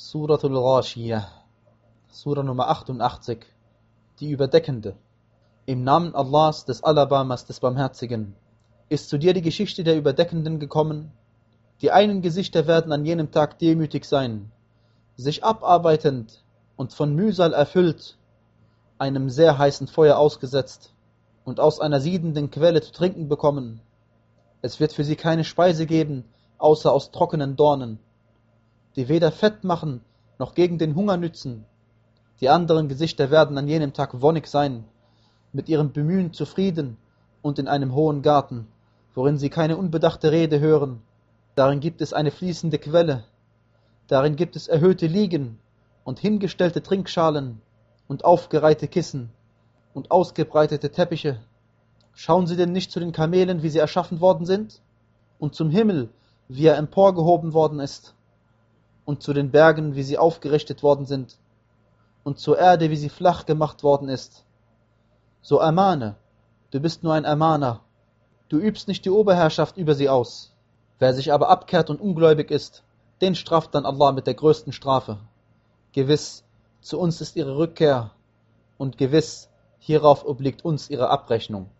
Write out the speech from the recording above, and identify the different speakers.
Speaker 1: Suratul Ghashiyah, Surah Nummer 88, die Überdeckende. Im Namen Allahs, des Alabamas, des Barmherzigen, ist zu dir die Geschichte der Überdeckenden gekommen. Die einen Gesichter werden an jenem Tag demütig sein, sich abarbeitend und von Mühsal erfüllt, einem sehr heißen Feuer ausgesetzt und aus einer siedenden Quelle zu trinken bekommen. Es wird für sie keine Speise geben, außer aus trockenen Dornen, die weder Fett machen noch gegen den Hunger nützen. Die anderen Gesichter werden an jenem Tag wonnig sein, mit ihrem Bemühen zufrieden und in einem hohen Garten, worin sie keine unbedachte Rede hören. Darin gibt es eine fließende Quelle, darin gibt es erhöhte Liegen und hingestellte Trinkschalen und aufgereihte Kissen und ausgebreitete Teppiche. Schauen Sie denn nicht zu den Kamelen, wie sie erschaffen worden sind? Und zum Himmel, wie er emporgehoben worden ist? Und zu den Bergen, wie sie aufgerichtet worden sind? Und zur Erde, wie sie flach gemacht worden ist? So ermahne, du bist nur ein Ermahner. Du übst nicht die Oberherrschaft über sie aus. Wer sich aber abkehrt und ungläubig ist, den straft dann Allah mit der größten Strafe. Gewiss, zu uns ist ihre Rückkehr, und gewiss, hierauf obliegt uns ihre Abrechnung.